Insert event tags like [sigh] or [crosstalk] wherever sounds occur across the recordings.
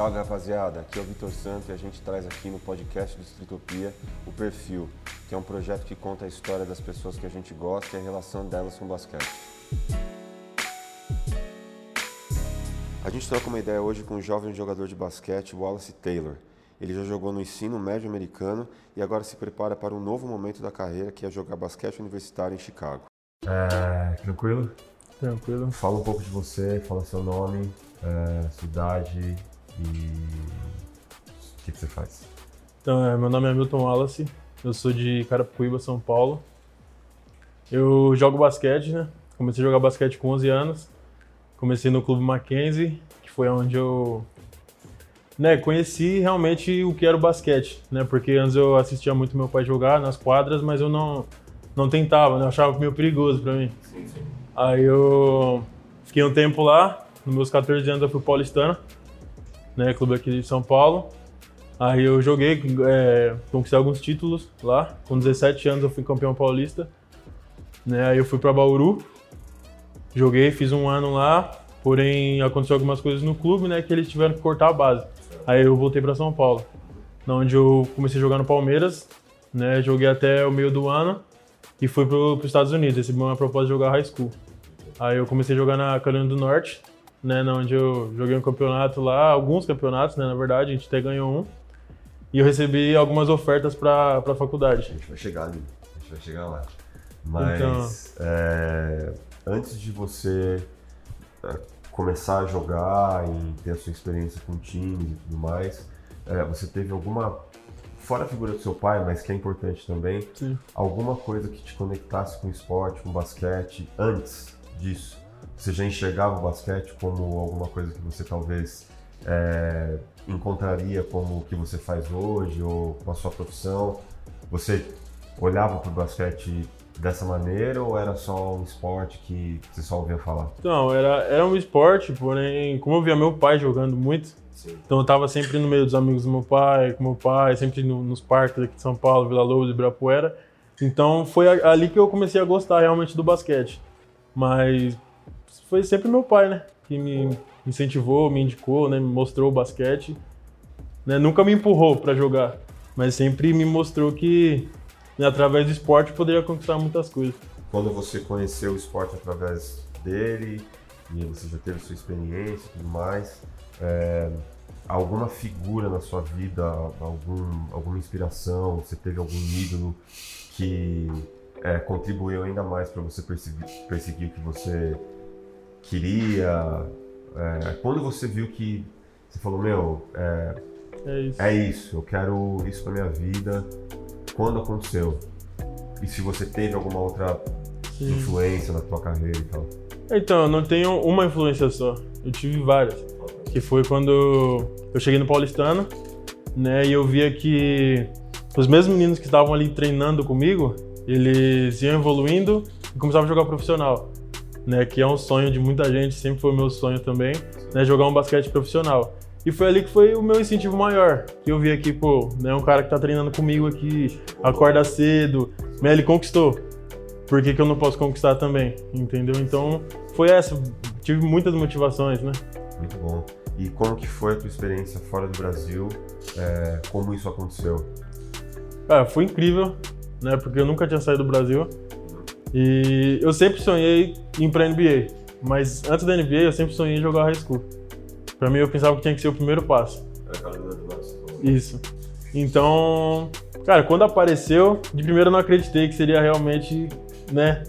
Salve rapaziada, aqui é o Vitor Santo e a gente traz aqui no podcast do Estritopia o Perfil, que é um projeto que conta a história das pessoas que a gente gosta e a relação delas com o basquete. A gente troca uma ideia hoje com um jovem jogador de basquete, Wallace Taylor. Ele já jogou no ensino médio americano e agora se prepara para um novo momento da carreira, que é jogar basquete universitário em Chicago. É, tranquilo? Tranquilo. Fala um pouco de você, fala seu nome, é, sua idade e o que, que você faz. Então, é, meu nome é Milton Wallace, eu sou de Carapicuíba, São Paulo. Eu jogo basquete, né? Comecei a jogar basquete com 11 anos. Comecei no Clube Mackenzie, que foi onde eu né, conheci realmente o que era o basquete, né? Porque antes eu assistia muito meu pai jogar nas quadras, mas eu não não tentava, né? Eu achava meio perigoso para mim. Sim, sim. Aí eu fiquei um tempo lá, nos meus 14 anos eu fui paulistano, né, clube aqui de São Paulo. Aí eu joguei, é, conquistei alguns títulos lá. Com 17 anos eu fui campeão paulista. Né, aí eu fui para Bauru, joguei, fiz um ano lá. Porém, aconteceu algumas coisas no clube, né, que eles tiveram que cortar a base. Aí eu voltei para São Paulo, onde eu comecei a jogar no Palmeiras, né, joguei até o meio do ano e fui para os Estados Unidos. Recebi uma proposta de jogar high school. Aí eu comecei a jogar na Carolina do Norte, né, onde eu joguei um campeonato lá, alguns campeonatos, né, na verdade, a gente até ganhou um. E eu recebi algumas ofertas para a faculdade. A gente vai chegar ali, a gente vai chegar lá. Mas então... é, antes de você é, começar a jogar e ter a sua experiência com times e tudo mais, é, você teve alguma, fora a figura do seu pai, mas que é importante também, Sim. alguma coisa que te conectasse com o esporte, com o basquete, antes disso? Você já enxergava o basquete como alguma coisa que você talvez é, encontraria como o que você faz hoje ou com a sua profissão? Você olhava para o basquete dessa maneira ou era só um esporte que você só ouvia falar? Não, era, era um esporte, porém, como eu via meu pai jogando muito, Sim. então eu estava sempre no meio dos amigos do meu pai, com meu pai, sempre no, nos parques aqui de São Paulo, Vila Lobos, Ibirapuera. Então foi ali que eu comecei a gostar realmente do basquete. Mas foi sempre meu pai, né? Que me incentivou, me indicou, né? Me mostrou o basquete. Né? Nunca me empurrou para jogar, mas sempre me mostrou que né, através do esporte poderia conquistar muitas coisas. Quando você conheceu o esporte através dele e você já teve sua experiência e tudo mais, é, alguma figura na sua vida, algum, alguma inspiração, você teve algum ídolo que é, contribuiu ainda mais para você perseguir, perseguir o que você queria? É, quando você viu que você falou, meu, é, é, isso. é isso, eu quero isso para minha vida, quando aconteceu? E se você teve alguma outra Sim. influência na tua carreira e tal? Então, eu não tenho uma influência só, eu tive várias. Que foi quando eu cheguei no Paulistano, né, e eu via que os mesmos meninos que estavam ali treinando comigo, eles iam evoluindo e começavam a jogar profissional né? Que é um sonho de muita gente, sempre foi o meu sonho também, né? Jogar um basquete profissional. E foi ali que foi o meu incentivo maior. Que eu vi aqui, pô, né, um cara que tá treinando comigo aqui, acorda cedo, né, ele conquistou. Por que, que eu não posso conquistar também? Entendeu? Então, foi essa. Tive muitas motivações, né? Muito bom. E como que foi a tua experiência fora do Brasil? É, como isso aconteceu? Ah, foi incrível, né? Porque eu nunca tinha saído do Brasil. E eu sempre sonhei em ir pra NBA, mas antes da NBA eu sempre sonhei em jogar high school. Pra mim eu pensava que tinha que ser o primeiro passo. Isso. Então, cara, quando apareceu, de primeiro eu não acreditei que seria realmente, né?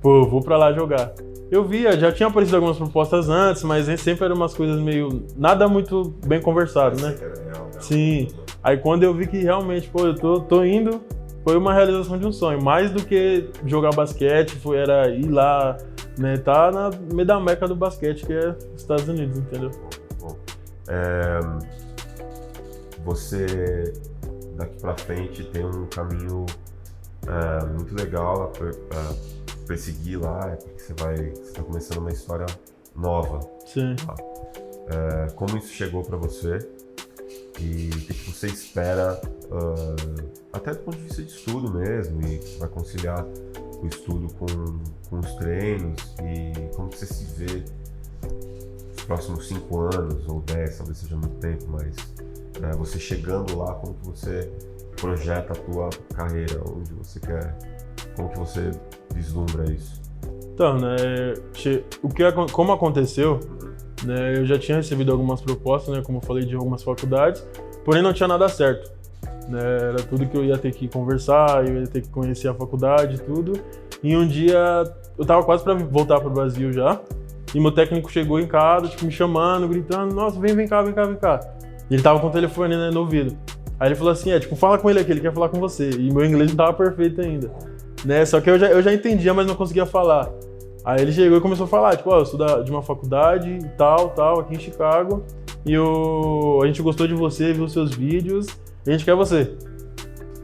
Pô, vou pra lá jogar. Eu via, já tinha aparecido algumas propostas antes, mas sempre eram umas coisas meio. nada muito bem conversado, né? Sim. Aí quando eu vi que realmente, pô, eu tô, tô indo, foi uma realização de um sonho. Mais do que jogar basquete, foi, era ir lá, né? Tá na meio da meca do basquete, que é Estados Unidos, entendeu? Bom, é, você daqui para frente tem um caminho é, muito legal para perseguir lá, é porque você vai, você tá começando uma história nova. Sim. Tá? É, como isso chegou para você? E o que você espera, uh, até do ponto de vista de estudo mesmo, e vai conciliar o estudo com, com os treinos, e como você se vê próximos cinco anos ou dez, talvez seja muito tempo, mas é, você chegando lá, como que você projeta a tua carreira, onde você quer, como que você vislumbra isso? Então, né, o que, como aconteceu, né, eu já tinha recebido algumas propostas, né, como eu falei, de algumas faculdades, porém não tinha nada certo. Né, era tudo que eu ia ter que conversar, eu ia ter que conhecer a faculdade tudo. E um dia eu tava quase para voltar para o Brasil já, e meu técnico chegou em casa, tipo, me chamando, gritando, nossa, vem, vem cá, vem cá, vem cá. E ele tava com o telefone né, no ouvido. Aí ele falou assim, é, tipo, fala com ele aqui, ele quer falar com você. E meu inglês não tava perfeito ainda. Né? Só que eu já, eu já entendia, mas não conseguia falar. Aí ele chegou e começou a falar, tipo, ó, oh, eu sou da, de uma faculdade e tal, tal, aqui em Chicago. E eu, a gente gostou de você, viu seus vídeos, a gente quer você.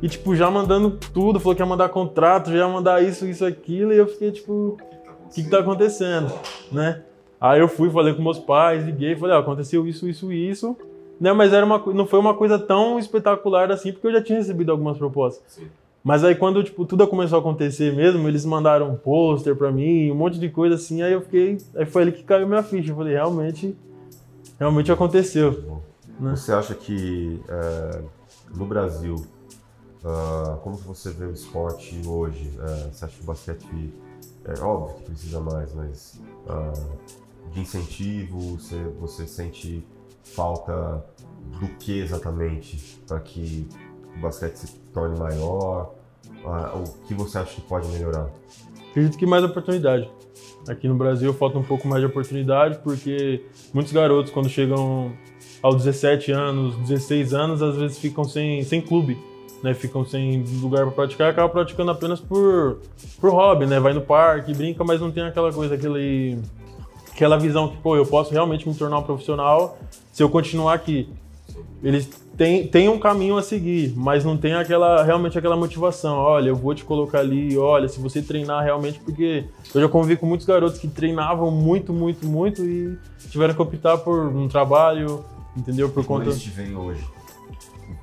E, tipo, já mandando tudo, falou que ia mandar contrato, já ia mandar isso, isso, aquilo, e eu fiquei, tipo, o que, que tá acontecendo, né? Aí eu fui, falei com meus pais, liguei, falei, ó, aconteceu isso, isso, isso, né? Mas era uma, não foi uma coisa tão espetacular assim, porque eu já tinha recebido algumas propostas. Sim. Mas aí quando, tipo, tudo começou a acontecer mesmo, eles mandaram um pôster pra mim, um monte de coisa assim, aí eu fiquei, aí foi ali que caiu minha ficha, eu falei, realmente, realmente aconteceu. Né? Você acha que é, no Brasil, uh, como você vê o esporte hoje? Uh, você acha que o basquete é óbvio que precisa mais, mas uh, de incentivo, você, você sente falta do que exatamente para que o basquete se torne maior? Uh, o que você acha que pode melhorar? Acredito que mais oportunidade. Aqui no Brasil falta um pouco mais de oportunidade, porque muitos garotos, quando chegam aos 17 anos, 16 anos, às vezes ficam sem, sem clube né, ficam sem lugar para praticar, acabam praticando apenas por, por hobby, né? Vai no parque, brinca, mas não tem aquela coisa, aquele, aquela visão que, pô, eu posso realmente me tornar um profissional se eu continuar aqui. Eles têm, têm um caminho a seguir, mas não tem aquela realmente aquela motivação. Olha, eu vou te colocar ali, olha, se você treinar realmente, porque eu já convivi com muitos garotos que treinavam muito, muito, muito e tiveram que optar por um trabalho, entendeu? Por conta. Te veem hoje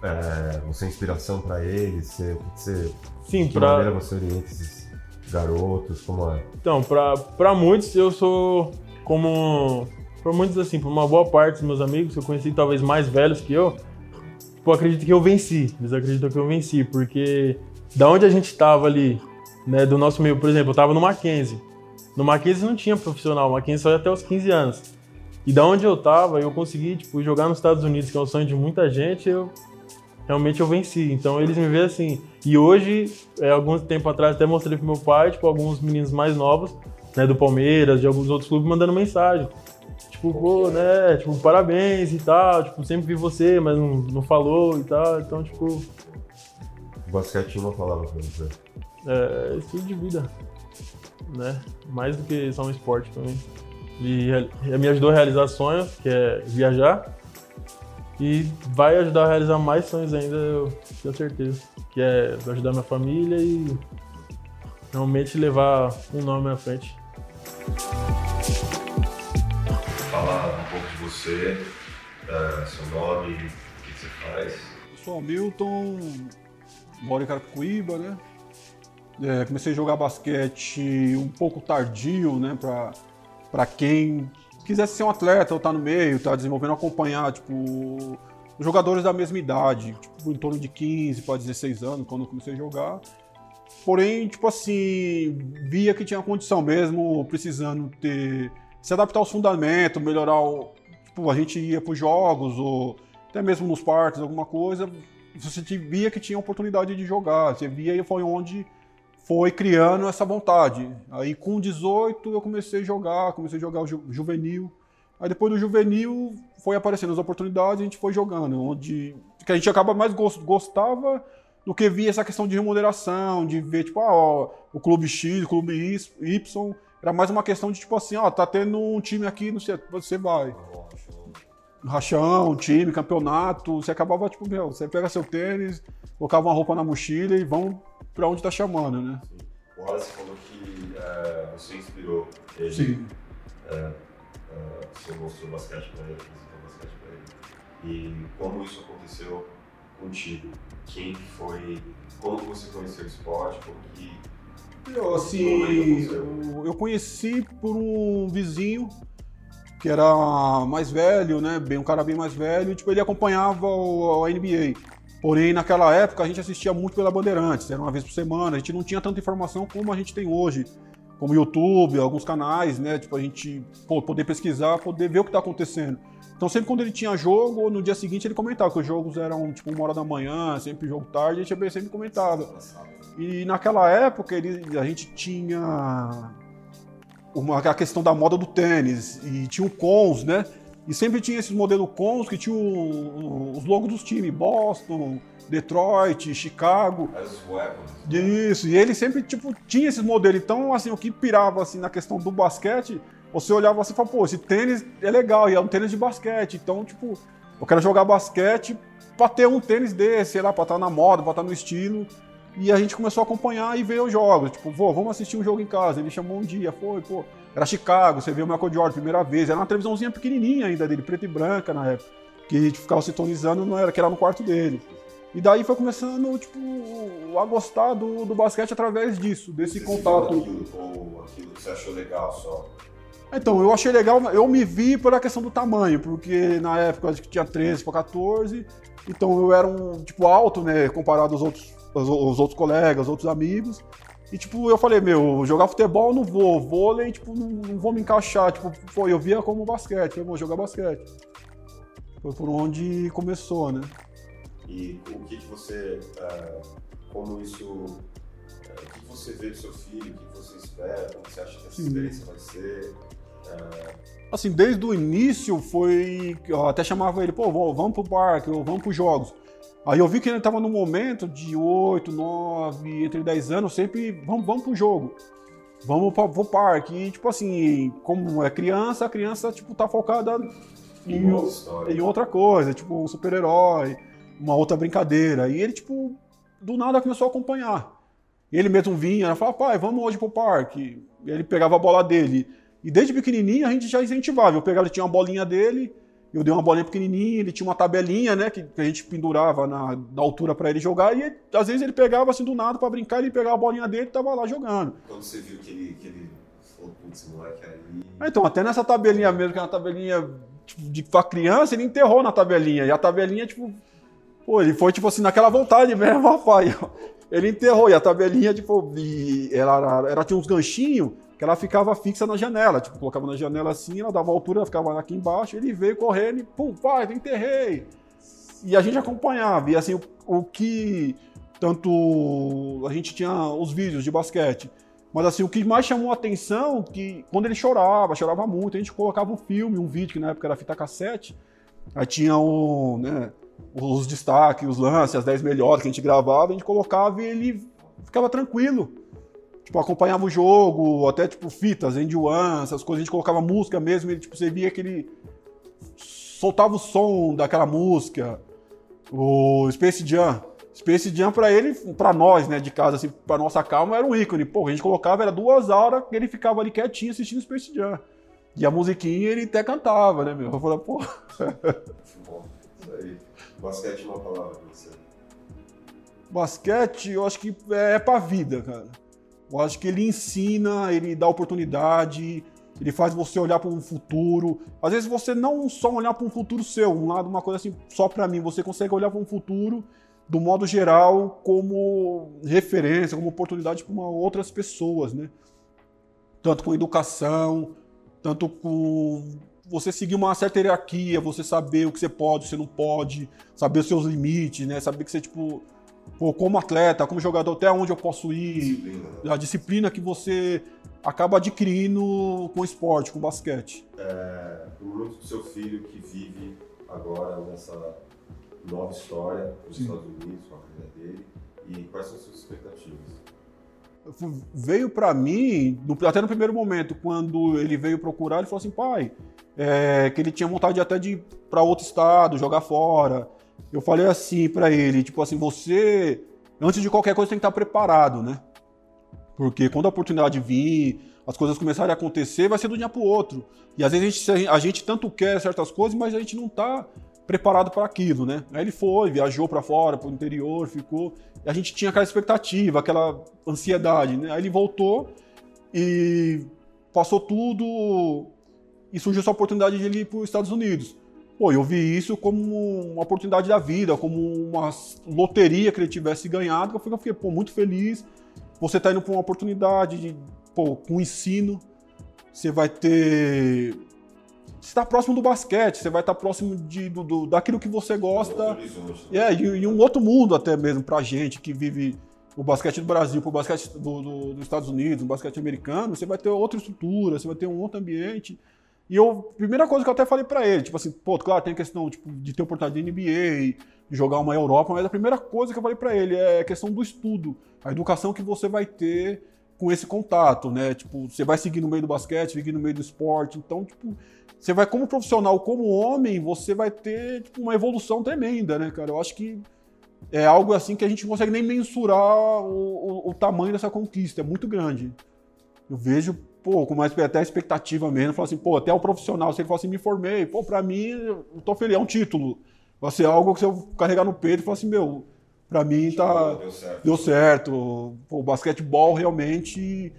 é, você é inspiração para eles? Você, você, Sim, de pra... maneira você orienta esses garotos? Como é? Então, para muitos eu sou como... Para muitos, assim, por uma boa parte dos meus amigos que eu conheci, talvez mais velhos que eu, tipo, acredito que eu venci. Eles acreditam que eu venci, porque da onde a gente estava ali, né, do nosso meio, por exemplo, eu estava no Mackenzie. No Mackenzie não tinha profissional, o Mackenzie só ia até os 15 anos. E da onde eu tava, eu consegui, tipo, jogar nos Estados Unidos, que é um sonho de muita gente, eu realmente eu venci. Então eles me veem assim. E hoje, é, alguns tempo atrás, até mostrei pro meu pai, tipo, alguns meninos mais novos, né, do Palmeiras, de alguns outros clubes, mandando mensagem. Tipo, pô, né, tipo, parabéns e tal, tipo, sempre vi você, mas não, não falou e tal, então, tipo... O basquete uma palavra pra você. É, estilo de vida, né, mais do que só um esporte também. E me ajudou a realizar sonhos, que é viajar, e vai ajudar a realizar mais sonhos ainda, eu tenho certeza. Que é ajudar minha família e realmente levar um nome à frente. Falar um pouco de você, uh, seu nome, o que você faz. Eu sou Hamilton, moro em Carapicuíba, né? É, comecei a jogar basquete um pouco tardio, né? Pra, pra quem quisesse ser um atleta ou tá no meio, tá desenvolvendo, acompanhar, tipo, jogadores da mesma idade, tipo, em torno de 15 para 16 anos, quando eu comecei a jogar. Porém, tipo assim, via que tinha condição mesmo, precisando ter se adaptar aos fundamentos, melhorar o, tipo, a gente ia para os jogos ou até mesmo nos parques, alguma coisa, você via que tinha oportunidade de jogar, você via e foi onde foi criando essa vontade. Aí com 18 eu comecei a jogar, comecei a jogar o ju juvenil. Aí depois do juvenil foi aparecendo as oportunidades, a gente foi jogando, onde que a gente acaba mais gost gostava do que via essa questão de remuneração, de ver tipo, ah, ó, o clube X, o clube Y, era mais uma questão de tipo assim, ó, tá tendo um time aqui, não sei, você vai. Rachão, time, campeonato, você acabava tipo, meu, você pega seu tênis, colocava uma roupa na mochila e vão para onde está chamando, né? Sim. O Wallace falou que é, você inspirou ele. Sim. É, é, você mostrou basquete para ele, apresentou basquete para ele. E como isso aconteceu contigo? Quem foi? Como você conheceu o esporte? Como que eu, assim, eu, eu conheci por um vizinho que era mais velho, né? Bem, um cara bem mais velho, e, tipo, ele acompanhava o, a NBA. Porém, naquela época a gente assistia muito pela Bandeirantes, era uma vez por semana, a gente não tinha tanta informação como a gente tem hoje, como YouTube, alguns canais, né? Tipo, a gente pô, poder pesquisar, poder ver o que está acontecendo. Então, sempre quando ele tinha jogo, no dia seguinte ele comentava, que os jogos eram tipo uma hora da manhã, sempre jogo tarde, a gente sempre comentava. E naquela época ele, a gente tinha uma, a questão da moda do tênis, e tinha o Cons, né? E sempre tinha esses modelos Cons que tinham os logos dos times, Boston, Detroit, Chicago. Isso, e ele sempre tipo, tinha esses modelos. Então, assim, o que pirava assim, na questão do basquete, você olhava assim e falava, pô, esse tênis é legal, e é um tênis de basquete. Então, tipo, eu quero jogar basquete pra ter um tênis desse, sei lá, pra estar na moda, pra estar no estilo. E a gente começou a acompanhar e ver os jogos. Tipo, vô, vamos assistir um jogo em casa. Ele chamou um dia, foi, pô. Era Chicago, você viu o Michael Jordan primeira vez. Era uma televisãozinha pequenininha ainda dele, preta e branca na época. Que a gente ficava sintonizando, não era, que era no quarto dele. E daí foi começando, tipo, a gostar do, do basquete através disso, desse você contato. Aquilo, ou aquilo que você achou legal só? Então, eu achei legal, eu me vi pela questão do tamanho, porque na época acho que tinha 13 para 14, então eu era um, tipo, alto, né, comparado aos outros os, os outros colegas, os outros amigos. E, tipo, eu falei, meu, jogar futebol não vou, vôlei, tipo, não, não vou me encaixar. Tipo, foi, eu via como basquete, eu vou jogar basquete. Foi por onde começou, né? E o que, que você, uh, como isso, uh, o que, que você vê do seu filho, o que, que você espera, como você acha que essa experiência vai ser? Uh... Assim, desde o início foi, eu até chamava ele, pô, vamos pro parque, ou vamos pros jogos. Aí eu vi que ele estava no momento de 8, 9, entre 10 anos, sempre vamos, vamos pro jogo. Vamos para o parque. E, tipo assim, como é criança, a criança, tipo, tá focada em, em outra coisa, tipo, um super-herói, uma outra brincadeira. E ele, tipo, do nada começou a acompanhar. Ele mesmo vinha, falava, pai, vamos hoje pro parque. E ele pegava a bola dele. E desde pequenininho a gente já incentivava. Eu pegava, ele tinha uma bolinha dele, eu dei uma bolinha pequenininha, ele tinha uma tabelinha, né, que, que a gente pendurava na, na altura para ele jogar, e às vezes ele pegava assim do nada para brincar, ele pegava a bolinha dele e tava lá jogando. Quando você viu que ele, que ele falou, putz, moleque aí... Então, até nessa tabelinha mesmo, que é uma tabelinha tipo, de pra criança, ele enterrou na tabelinha, e a tabelinha, tipo, pô, ele foi tipo assim, naquela vontade mesmo, [laughs] rapaz, ele enterrou, e a tabelinha, tipo, e ela, ela, ela tinha uns ganchinhos, que ela ficava fixa na janela. Tipo, colocava na janela assim, ela dava altura, ela ficava aqui embaixo, ele veio correndo e, pum, pai, enterrei. E a gente acompanhava. E assim, o, o que tanto a gente tinha os vídeos de basquete, mas assim, o que mais chamou a atenção que quando ele chorava, chorava muito, a gente colocava um filme, um vídeo, que na época era fita cassete, aí tinha o, né, os destaques, os lances, as 10 melhores que a gente gravava, a gente colocava e ele ficava tranquilo tipo, acompanhava o jogo, até, tipo, fitas, End One, essas coisas, a gente colocava música mesmo, e, tipo, você via que ele soltava o som daquela música, o Space Jam. Space Jam pra ele, pra nós, né, de casa, assim, pra nossa calma, era um ícone. Pô, a gente colocava, era duas horas que ele ficava ali quietinho assistindo Space Jam. E a musiquinha ele até cantava, né, meu? Eu falei, pô. Bom, isso aí. Basquete é uma palavra pra você. Basquete, eu acho que é pra vida, cara. Eu acho que ele ensina, ele dá oportunidade, ele faz você olhar para um futuro. Às vezes você não só olhar para um futuro seu, um lado, uma coisa assim, só para mim, você consegue olhar para um futuro do modo geral como referência, como oportunidade para outras pessoas, né? Tanto com educação, tanto com você seguir uma certa hierarquia, você saber o que você pode, o que você não pode, saber os seus limites, né? Saber que você tipo pô, como atleta, como jogador, até onde eu posso ir, disciplina. a disciplina que você acaba adquirindo com o esporte, com o basquete. É, muito do seu filho que vive agora nessa nova história nos Estados Unidos, com a carreira dele, e quais são as suas expectativas? Veio para mim, até no primeiro momento, quando ele veio procurar, ele falou assim, pai, é, que ele tinha vontade até de ir para outro estado, jogar fora, eu falei assim para ele, tipo assim, você, antes de qualquer coisa, tem que estar preparado, né? Porque quando a oportunidade vir, as coisas começarem a acontecer, vai ser do dia para o outro. E às vezes a gente, a gente, tanto quer certas coisas, mas a gente não está preparado para aquilo, né? Aí ele foi, viajou para fora, para o interior, ficou. E a gente tinha aquela expectativa, aquela ansiedade, né? Aí ele voltou e passou tudo e surgiu essa oportunidade de ele ir para os Estados Unidos. Pô, eu vi isso como uma oportunidade da vida, como uma loteria que ele tivesse ganhado. Eu fiquei, pô, muito feliz. Você está indo para uma oportunidade de, pô, com ensino. Você vai ter. Você está próximo do basquete, você vai estar tá próximo de, do, do, daquilo que você gosta. É, e, e, um outro mundo até mesmo pra gente que vive o basquete do Brasil para o basquete do, do, dos Estados Unidos, o basquete americano, você vai ter outra estrutura, você vai ter um outro ambiente. E eu, primeira coisa que eu até falei para ele, tipo assim, pô, claro, tem a questão tipo, de ter oportunidade de NBA, de jogar uma Europa, mas a primeira coisa que eu falei para ele é a questão do estudo, a educação que você vai ter com esse contato, né? Tipo, você vai seguir no meio do basquete, seguir no meio do esporte, então, tipo, você vai como profissional, como homem, você vai ter tipo, uma evolução tremenda, né, cara? Eu acho que é algo assim que a gente não consegue nem mensurar o, o, o tamanho dessa conquista, é muito grande. Eu vejo, pô, com mais até expectativa mesmo, falo assim, pô, até o profissional, se ele fala assim, me formei, pô, pra mim, eu tô feliz, é um título. Vai ser algo que se eu carregar no peito e falar assim, meu, pra mim tá. Deu certo. Deu certo. Pô, o basquetebol realmente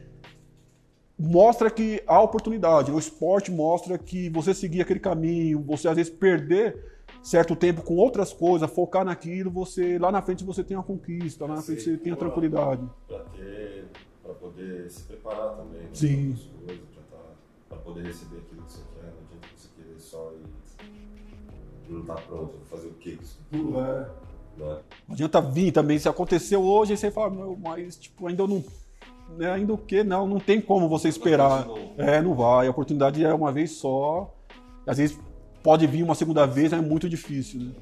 mostra que há oportunidade. O esporte mostra que você seguir aquele caminho, você às vezes perder certo tempo com outras coisas, focar naquilo, você lá na frente você tem uma conquista, lá na frente você tem a tranquilidade. Para ter, para poder se preparar também. Né, Sim. Para tá, poder receber aquilo que você quer, não adianta você querer só e não tá pronto, fazer o quê? Tudo vai. Não adianta vir também, se aconteceu hoje, aí você fala, meu, mas tipo, ainda não. Né, ainda o quê? Não, não tem como você esperar. É, não vai. A oportunidade é uma vez só. Às vezes pode vir uma segunda vez, é muito difícil. Né?